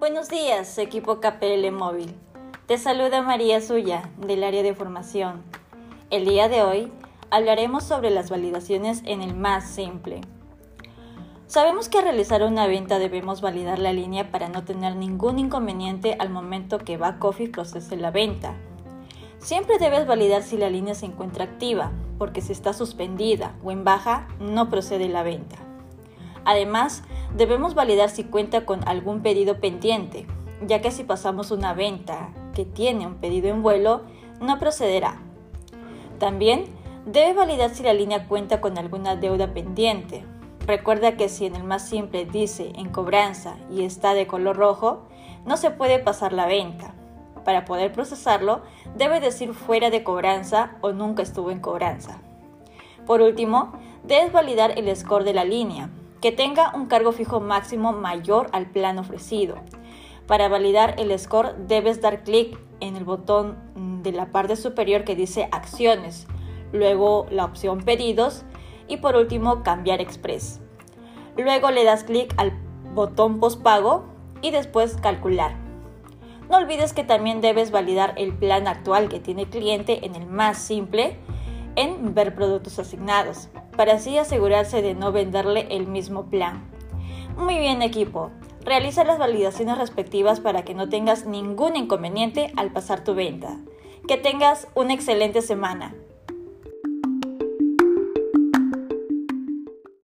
Buenos días, equipo KPL Móvil. Te saluda María Suya, del área de formación. El día de hoy hablaremos sobre las validaciones en el más simple. Sabemos que al realizar una venta debemos validar la línea para no tener ningún inconveniente al momento que back office procese la venta. Siempre debes validar si la línea se encuentra activa, porque si está suspendida o en baja, no procede la venta. Además, debemos validar si cuenta con algún pedido pendiente, ya que si pasamos una venta que tiene un pedido en vuelo, no procederá. También debe validar si la línea cuenta con alguna deuda pendiente. Recuerda que si en el más simple dice en cobranza y está de color rojo, no se puede pasar la venta. Para poder procesarlo, debe decir fuera de cobranza o nunca estuvo en cobranza. Por último, debes validar el score de la línea, que tenga un cargo fijo máximo mayor al plan ofrecido. Para validar el score debes dar clic en el botón de la parte superior que dice acciones, luego la opción pedidos y por último cambiar express. Luego le das clic al botón postpago y después calcular. No olvides que también debes validar el plan actual que tiene el cliente en el más simple en ver productos asignados para así asegurarse de no venderle el mismo plan. Muy bien equipo, realiza las validaciones respectivas para que no tengas ningún inconveniente al pasar tu venta. Que tengas una excelente semana.